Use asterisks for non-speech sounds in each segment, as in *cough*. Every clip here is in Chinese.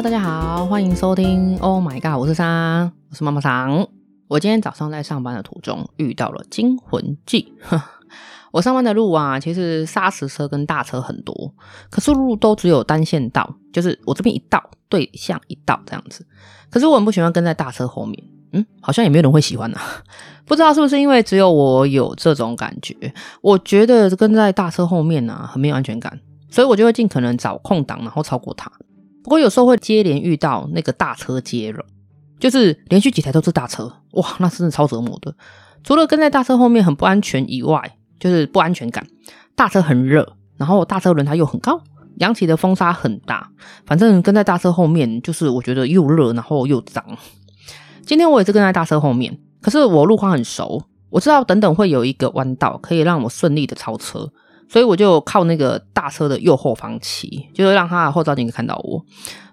大家好，欢迎收听。Oh my god，我是莎，我是妈妈桑。我今天早上在上班的途中遇到了惊魂记。*laughs* 我上班的路啊，其实砂石车跟大车很多，可是路都只有单线道，就是我这边一道对向一道这样子。可是我很不喜欢跟在大车后面，嗯，好像也没有人会喜欢啊。*laughs* 不知道是不是因为只有我有这种感觉？我觉得跟在大车后面啊，很没有安全感，所以我就会尽可能找空档，然后超过它。不过有时候会接连遇到那个大车接龙，就是连续几台都是大车，哇，那真的超折磨的。除了跟在大车后面很不安全以外，就是不安全感。大车很热，然后大车轮胎又很高，扬起的风沙很大。反正跟在大车后面，就是我觉得又热，然后又脏。今天我也是跟在大车后面，可是我路况很熟，我知道等等会有一个弯道可以让我顺利的超车，所以我就靠那个大车的右后方骑，就是让它的后照镜看到我。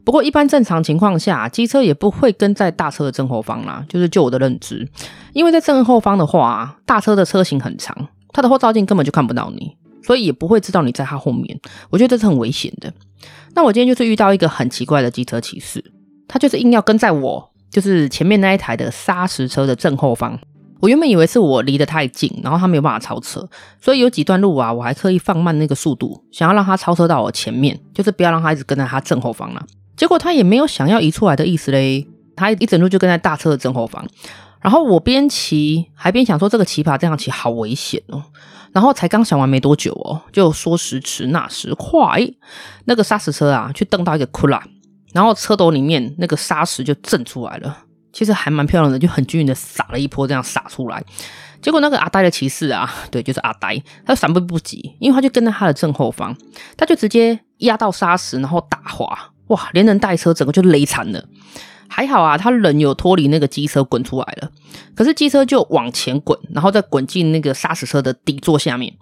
不过一般正常情况下，机车也不会跟在大车的正后方啦，就是就我的认知，因为在正后方的话，大车的车型很长。他的后照镜根本就看不到你，所以也不会知道你在他后面。我觉得这是很危险的。那我今天就是遇到一个很奇怪的机车骑士，他就是硬要跟在我，就是前面那一台的砂石车的正后方。我原本以为是我离得太近，然后他没有办法超车，所以有几段路啊，我还刻意放慢那个速度，想要让他超车到我前面，就是不要让他一直跟在他正后方了。结果他也没有想要移出来的意思嘞，他一整路就跟在大车的正后方。然后我边骑还边想说，这个骑法这样骑好危险哦。然后才刚想完没多久哦，就说时迟那时快，那个砂石车啊，去蹬到一个窟窿，然后车斗里面那个砂石就震出来了。其实还蛮漂亮的，就很均匀的撒了一波，这样撒出来。结果那个阿呆的骑士啊，对，就是阿呆，他就闪避不及，因为他就跟在他的正后方，他就直接压到砂石，然后打滑，哇，连人带车整个就雷惨了。还好啊，他人有脱离那个机车滚出来了，可是机车就往前滚，然后再滚进那个砂石车的底座下面。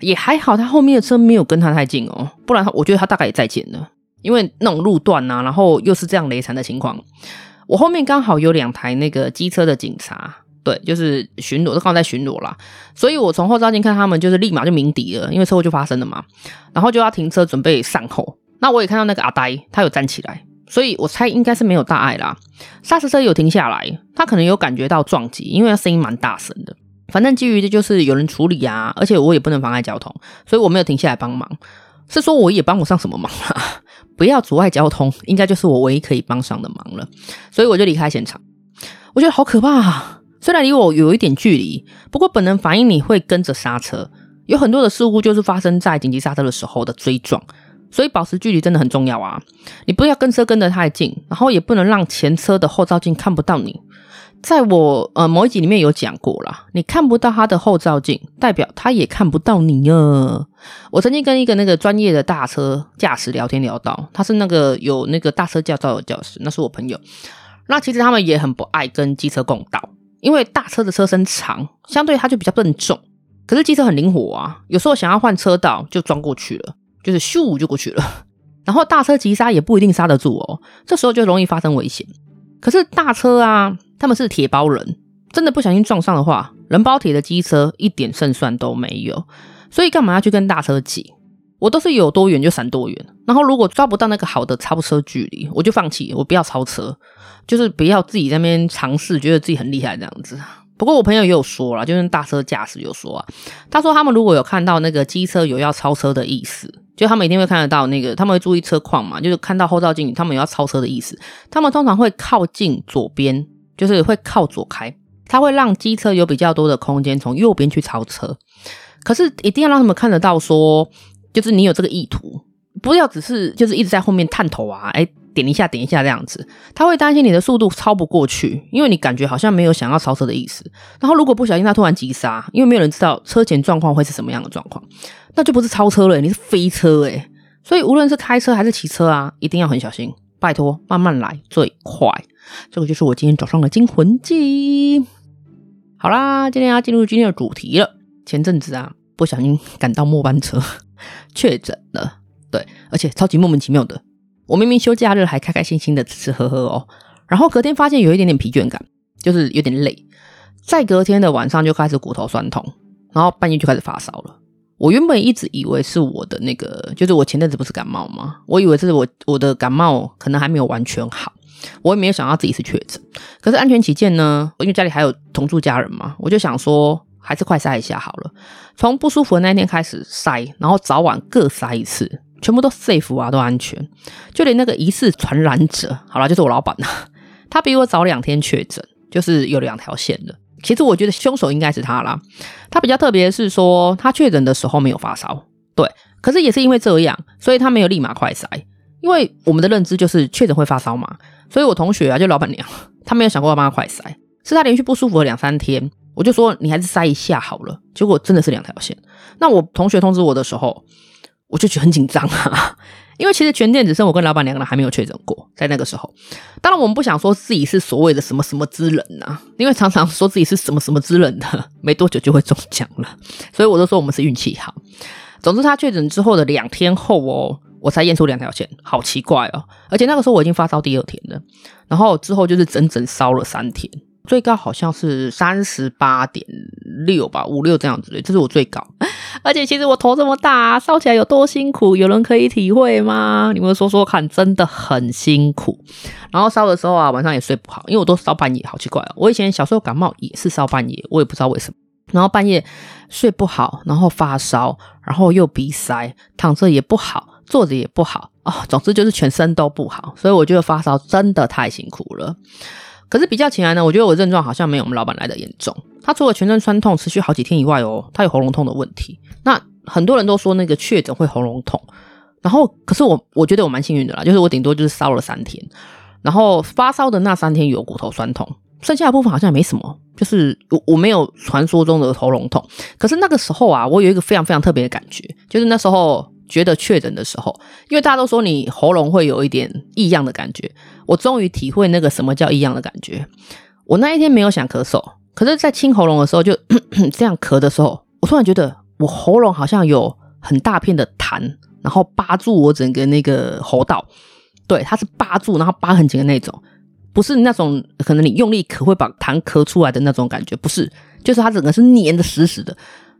也还好，他后面的车没有跟他太近哦，不然我觉得他大概也在前了。因为那种路段啊，然后又是这样雷残的情况，我后面刚好有两台那个机车的警察，对，就是巡逻，都刚好在巡逻啦。所以我从后照镜看他们，就是立马就鸣笛了，因为车祸就发生了嘛，然后就要停车准备善后。那我也看到那个阿呆，他有站起来。所以我猜应该是没有大碍啦。砂石车有停下来，他可能有感觉到撞击，因为他声音蛮大声的。反正基于这就是有人处理啊，而且我也不能妨碍交通，所以我没有停下来帮忙。是说我也帮不上什么忙啊，不要阻碍交通，应该就是我唯一可以帮上的忙了。所以我就离开现场。我觉得好可怕啊！虽然离我有一点距离，不过本能反应你会跟着刹车。有很多的事故就是发生在紧急刹车的时候的追撞。所以保持距离真的很重要啊！你不要跟车跟得太近，然后也不能让前车的后照镜看不到你。在我呃某一集里面有讲过啦，你看不到他的后照镜，代表他也看不到你啊。我曾经跟一个那个专业的大车驾驶聊天聊到，他是那个有那个大车驾照的教师，那是我朋友。那其实他们也很不爱跟机车共道，因为大车的车身长，相对它就比较笨重。可是机车很灵活啊，有时候想要换车道就钻过去了。就是咻就过去了，*laughs* 然后大车急刹也不一定刹得住哦，这时候就容易发生危险。可是大车啊，他们是铁包人，真的不小心撞上的话，人包铁的机车一点胜算都没有。所以干嘛要去跟大车挤？我都是有多远就闪多远。然后如果抓不到那个好的超车距离，我就放弃，我不要超车，就是不要自己在那边尝试，觉得自己很厉害这样子。不过我朋友也有说了，就是大车驾驶有说啊，他说他们如果有看到那个机车有要超车的意思。就他们一定会看得到那个，他们会注意车况嘛，就是看到后照镜，他们有要超车的意思。他们通常会靠近左边，就是会靠左开，他会让机车有比较多的空间从右边去超车。可是一定要让他们看得到说，就是你有这个意图，不要只是就是一直在后面探头啊，哎。点一下，点一下这样子，他会担心你的速度超不过去，因为你感觉好像没有想要超车的意思。然后如果不小心他突然急刹，因为没有人知道车前状况会是什么样的状况，那就不是超车了，你是飞车诶。所以无论是开车还是骑车啊，一定要很小心，拜托慢慢来最快。这个就是我今天早上的惊魂记。好啦，今天要进入今天的主题了。前阵子啊，不小心赶到末班车，*laughs* 确诊了，对，而且超级莫名其妙的。我明明休假日还开开心心的吃吃喝喝哦，然后隔天发现有一点点疲倦感，就是有点累。再隔天的晚上就开始骨头酸痛，然后半夜就开始发烧了。我原本一直以为是我的那个，就是我前阵子不是感冒吗？我以为是我我的感冒可能还没有完全好，我也没有想到自己是确诊。可是安全起见呢，因为家里还有同住家人嘛，我就想说还是快筛一下好了。从不舒服的那一天开始筛，然后早晚各筛一次，全部都 safe 啊，都安全。就连那个疑似传染者，好了，就是我老板呐，*laughs* 他比我早两天确诊，就是有两条线的。其实我觉得凶手应该是他啦。他比较特别是说，他确诊的时候没有发烧，对。可是也是因为这样，所以他没有立马快筛。因为我们的认知就是确诊会发烧嘛，所以我同学啊，就老板娘，他没有想过要帮他快筛。是他连续不舒服了两三天，我就说你还是筛一下好了。结果真的是两条线。那我同学通知我的时候，我就觉得很紧张啊。*laughs* 因为其实全店只剩我跟老板两个人还没有确诊过，在那个时候，当然我们不想说自己是所谓的什么什么之人呐、因为常常说自己是什么什么之人的，没多久就会中奖了，所以我都说我们是运气好。总之他确诊之后的两天后哦，我才验出两条线，好奇怪哦，而且那个时候我已经发烧第二天了，然后之后就是整整烧了三天。最高好像是三十八点六吧，五六这样子的，这是我最高。*laughs* 而且其实我头这么大，烧起来有多辛苦，有人可以体会吗？你们说说看，真的很辛苦。然后烧的时候啊，晚上也睡不好，因为我都烧半夜，好奇怪哦。我以前小时候感冒也是烧半夜，我也不知道为什么。然后半夜睡不好，然后发烧，然后又鼻塞，躺着也不好，坐着也不好哦，总之就是全身都不好。所以我觉得发烧真的太辛苦了。可是比较起来呢，我觉得我症状好像没有我们老板来的严重。他除了全身酸痛持续好几天以外哦，他有喉咙痛的问题。那很多人都说那个确诊会喉咙痛，然后可是我我觉得我蛮幸运的啦，就是我顶多就是烧了三天，然后发烧的那三天有骨头酸痛，剩下的部分好像没什么，就是我我没有传说中的喉咙痛。可是那个时候啊，我有一个非常非常特别的感觉，就是那时候。觉得确诊的时候，因为大家都说你喉咙会有一点异样的感觉，我终于体会那个什么叫异样的感觉。我那一天没有想咳嗽，可是，在清喉咙的时候，就咳 *coughs* 咳这样咳的时候，我突然觉得我喉咙好像有很大片的痰，然后扒住我整个那个喉道。对，它是扒住，然后扒很紧的那种，不是那种可能你用力咳会把痰咳出来的那种感觉，不是，就是它整个是粘的死死的。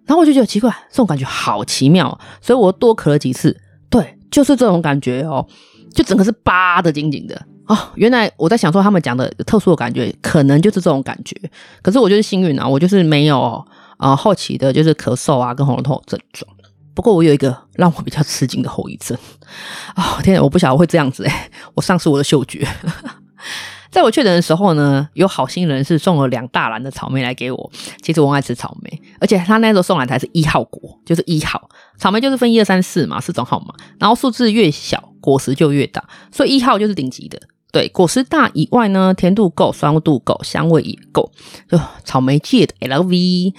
然后我就觉得奇怪，这种感觉好奇妙，所以我多咳了几次。对，就是这种感觉哦，就整个是扒的紧紧的哦。原来我在想说他们讲的特殊的感觉，可能就是这种感觉。可是我就是幸运啊，我就是没有啊、呃、后期的就是咳嗽啊跟喉咙痛症状。不过我有一个让我比较吃惊的后遗症啊、哦！天哪，我不晓得我会这样子哎，我丧失我的嗅觉。在我确诊的时候呢，有好心人士送了两大篮的草莓来给我。其实我爱吃草莓，而且他那时候送来的还是一号果，就是一号草莓，就是分一二三四嘛，四种号码，然后数字越小，果实就越大，所以一号就是顶级的。对，果实大以外呢，甜度够，酸度够，香味也够，就草莓界的 LV。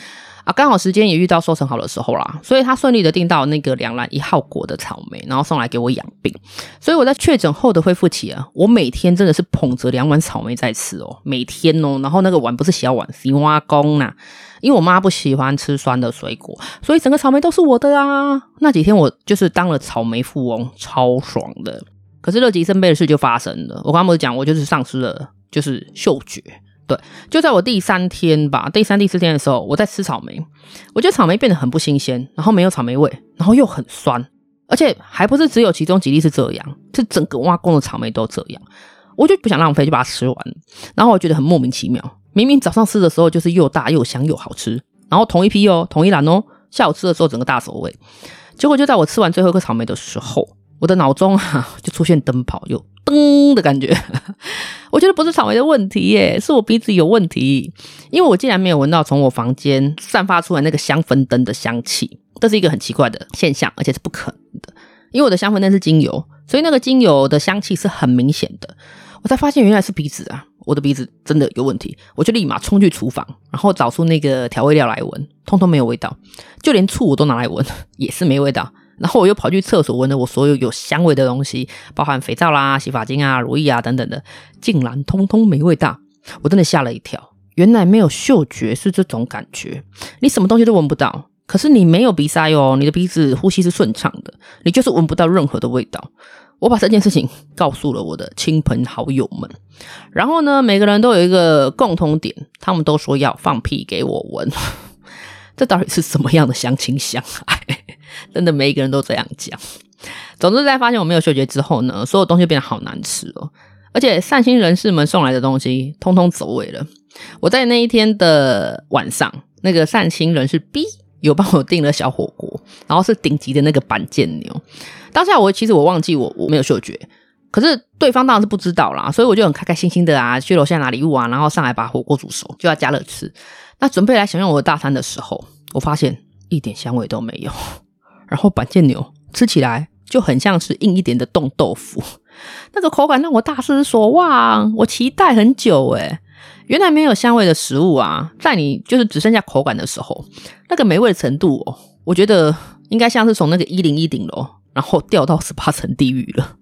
啊，刚好时间也遇到收成好的时候啦，所以他顺利的订到那个两篮一号果的草莓，然后送来给我养病。所以我在确诊后的恢复期啊，我每天真的是捧着两碗草莓在吃哦，每天哦，然后那个碗不是小碗，是碗公呐，因为我妈不喜欢吃酸的水果，所以整个草莓都是我的啊。那几天我就是当了草莓富翁，超爽的。可是乐极生悲的事就发生了，我刚刚不是讲我就是丧失了就是嗅觉。对，就在我第三天吧，第三、第四天的时候，我在吃草莓，我觉得草莓变得很不新鲜，然后没有草莓味，然后又很酸，而且还不是只有其中几粒是这样，是整个挖工的草莓都这样，我就不想浪费，就把它吃完。然后我觉得很莫名其妙，明明早上吃的时候就是又大又香又好吃，然后同一批哦，同一篮哦，下午吃的时候整个大手味，结果就在我吃完最后一颗草莓的时候，我的脑中、啊、就出现灯泡，又噔的感觉。*laughs* 我觉得不是草莓的问题耶，是我鼻子有问题。因为我竟然没有闻到从我房间散发出来那个香氛灯的香气，这是一个很奇怪的现象，而且是不可能的。因为我的香氛灯是精油，所以那个精油的香气是很明显的。我才发现原来是鼻子啊，我的鼻子真的有问题。我就立马冲去厨房，然后找出那个调味料来闻，通通没有味道，就连醋我都拿来闻，也是没味道。然后我又跑去厕所闻了我所有有香味的东西，包含肥皂啦、洗发精啊、乳液啊等等的，竟然通通没味道，我真的吓了一跳。原来没有嗅觉是这种感觉，你什么东西都闻不到，可是你没有鼻塞哦，你的鼻子呼吸是顺畅的，你就是闻不到任何的味道。我把这件事情告诉了我的亲朋好友们，然后呢，每个人都有一个共同点，他们都说要放屁给我闻，这到底是什么样的相亲相爱？*laughs* 真的每一个人都这样讲。总之，在发现我没有嗅觉之后呢，所有东西变得好难吃哦，而且善心人士们送来的东西通通走味了。我在那一天的晚上，那个善心人士 B 有帮我订了小火锅，然后是顶级的那个板腱牛。当下我其实我忘记我我没有嗅觉，可是对方当然是不知道啦，所以我就很开开心心的啊，去楼下拿礼物啊，然后上来把火锅煮熟，就要加热吃。那准备来享用我的大餐的时候，我发现一点香味都没有，*laughs* 然后板腱牛吃起来就很像是硬一点的冻豆腐，*laughs* 那个口感让我大失所望，我期待很久诶。原来没有香味的食物啊，在你就是只剩下口感的时候，那个美味的程度哦，我觉得应该像是从那个一零一顶楼，然后掉到十八层地狱了。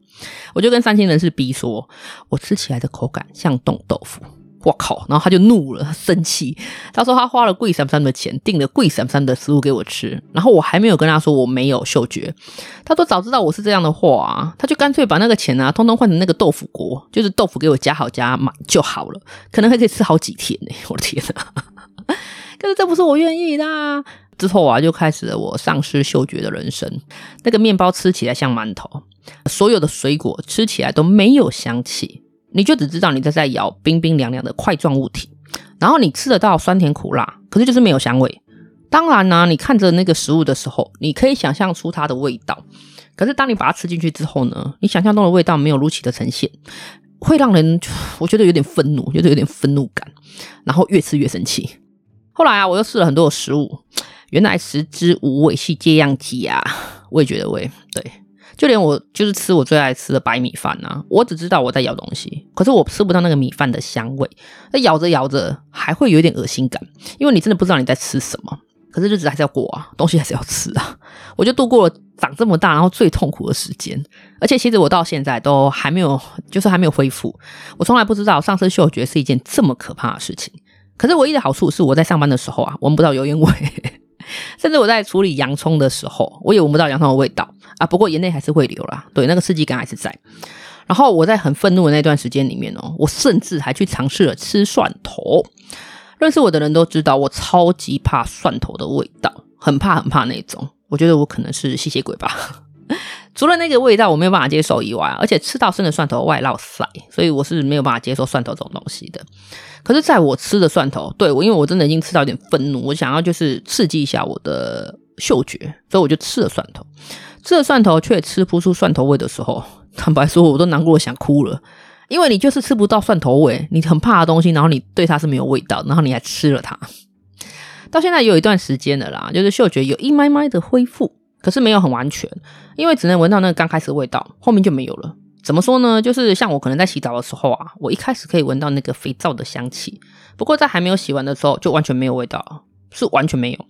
我就跟三星人士 B 说，我吃起来的口感像冻豆腐。我靠！然后他就怒了，他生气。他说他花了贵三三的钱订了贵三三的食物给我吃，然后我还没有跟他说我没有嗅觉。他说早知道我是这样的话啊，他就干脆把那个钱啊，通通换成那个豆腐锅，就是豆腐给我加好加满就好了，可能还可以吃好几天呢。我的天哪！可是这不是我愿意的啊。之后啊，就开始了我丧失嗅觉的人生。那个面包吃起来像馒头，所有的水果吃起来都没有香气。你就只知道你在在咬冰冰凉凉的块状物体，然后你吃得到酸甜苦辣，可是就是没有香味。当然呢、你看着那个食物的时候，你可以想象出它的味道，可是当你把它吃进去之后呢，你想象中的味道没有如期的呈现，会让人我觉得有点愤怒，觉得有点愤怒感，然后越吃越生气。后来啊，我又试了很多的食物，原来食之无味，系这样子啊，味觉的味，对。就连我就是吃我最爱吃的白米饭啊，我只知道我在咬东西，可是我吃不到那个米饭的香味。那咬着咬着还会有点恶心感，因为你真的不知道你在吃什么。可是日子还是要过啊，东西还是要吃啊。*laughs* 我就度过了长这么大然后最痛苦的时间，而且其实我到现在都还没有，就是还没有恢复。我从来不知道丧失嗅觉是一件这么可怕的事情。可是唯一的好处是我在上班的时候啊，闻不到油烟味。*laughs* 甚至我在处理洋葱的时候，我也闻不到洋葱的味道啊。不过眼泪还是会流啦，对，那个刺激感还是在。然后我在很愤怒的那段时间里面哦，我甚至还去尝试了吃蒜头。认识我的人都知道，我超级怕蒜头的味道，很怕很怕那种。我觉得我可能是吸血鬼吧。除了那个味道我没有办法接受以外，而且吃到生的蒜头外落腮，所以我是没有办法接受蒜头这种东西的。可是，在我吃的蒜头，对，我因为我真的已经吃到有点愤怒，我想要就是刺激一下我的嗅觉，所以我就吃了蒜头。吃了蒜头却吃不出蒜头味的时候，坦白说，我都难过的想哭了。因为你就是吃不到蒜头味，你很怕的东西，然后你对它是没有味道，然后你还吃了它。到现在有一段时间了啦，就是嗅觉有一麦麦的恢复。可是没有很完全，因为只能闻到那个刚开始的味道，后面就没有了。怎么说呢？就是像我可能在洗澡的时候啊，我一开始可以闻到那个肥皂的香气，不过在还没有洗完的时候就完全没有味道，是完全没有。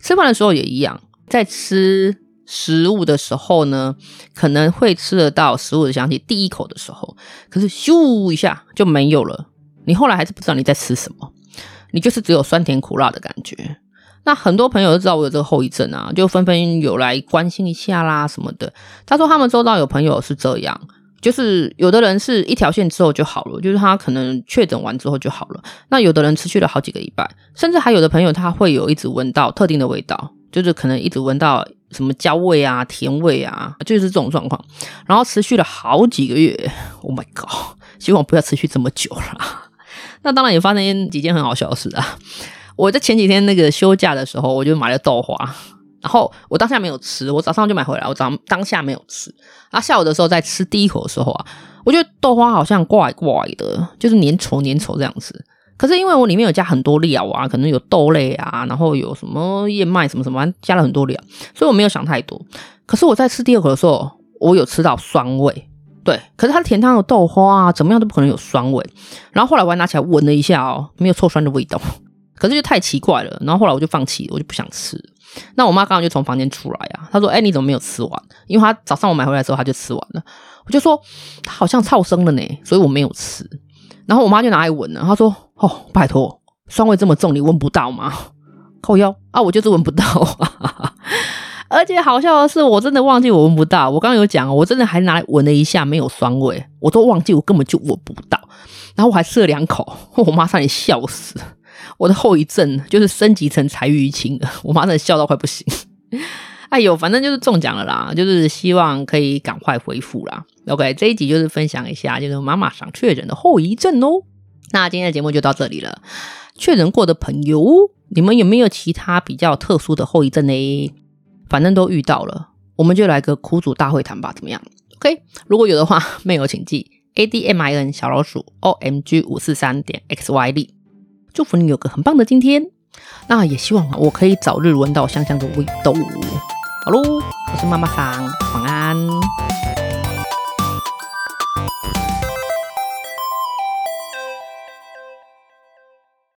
吃饭的时候也一样，在吃食物的时候呢，可能会吃得到食物的香气，第一口的时候，可是咻一下就没有了。你后来还是不知道你在吃什么，你就是只有酸甜苦辣的感觉。那很多朋友都知道我有这个后遗症啊，就纷纷有来关心一下啦什么的。他说他们周遭有朋友是这样，就是有的人是一条线之后就好了，就是他可能确诊完之后就好了。那有的人持续了好几个礼拜，甚至还有的朋友他会有一直闻到特定的味道，就是可能一直闻到什么焦味啊、甜味啊，就是这种状况，然后持续了好几个月。Oh my god！希望不要持续这么久了。那当然也发生几件很好笑的事啊。我在前几天那个休假的时候，我就买了豆花，*laughs* 然后我当下没有吃，我早上就买回来，我早上当下没有吃。然后下午的时候在吃第一口的时候啊，我觉得豆花好像怪怪的，就是粘稠粘稠这样子。可是因为我里面有加很多料啊，可能有豆类啊，然后有什么燕麦什么什么，加了很多料，所以我没有想太多。可是我在吃第二口的时候，我有吃到酸味，对。可是它的甜汤有豆花啊，怎么样都不可能有酸味。然后后来我还拿起来闻了一下哦，没有臭酸的味道。可是就太奇怪了，然后后来我就放弃，我就不想吃。那我妈刚刚就从房间出来啊，她说：“哎、你怎么没有吃完？”因为她早上我买回来之后，她就吃完了。我就说：“她好像超生了呢，所以我没有吃。”然后我妈就拿来闻了，她说：“哦，拜托，酸味这么重，你闻不到吗？”靠腰啊，我就是闻不到。*laughs* 而且好笑的是，我真的忘记我闻不到。我刚刚有讲，我真的还拿来闻了一下，没有酸味，我都忘记我根本就闻不到。然后我还吃了两口，我妈差点笑死。我的后遗症就是升级成柴鱼情了，*laughs* 我妈真的笑到快不行 *laughs* 哎呦，反正就是中奖了啦，就是希望可以赶快恢复啦。OK，这一集就是分享一下，就是妈妈想确诊的后遗症哦。那今天的节目就到这里了。确诊过的朋友，你们有没有其他比较特殊的后遗症呢？反正都遇到了，我们就来个苦主大会谈吧，怎么样？OK，如果有的话，*laughs* 没有请记 A D M I N 小老鼠 O M G 五四三点 X Y Z。祝福你有个很棒的今天。那也希望我可以早日闻到香香的味道。好喽，我是妈妈桑，晚安。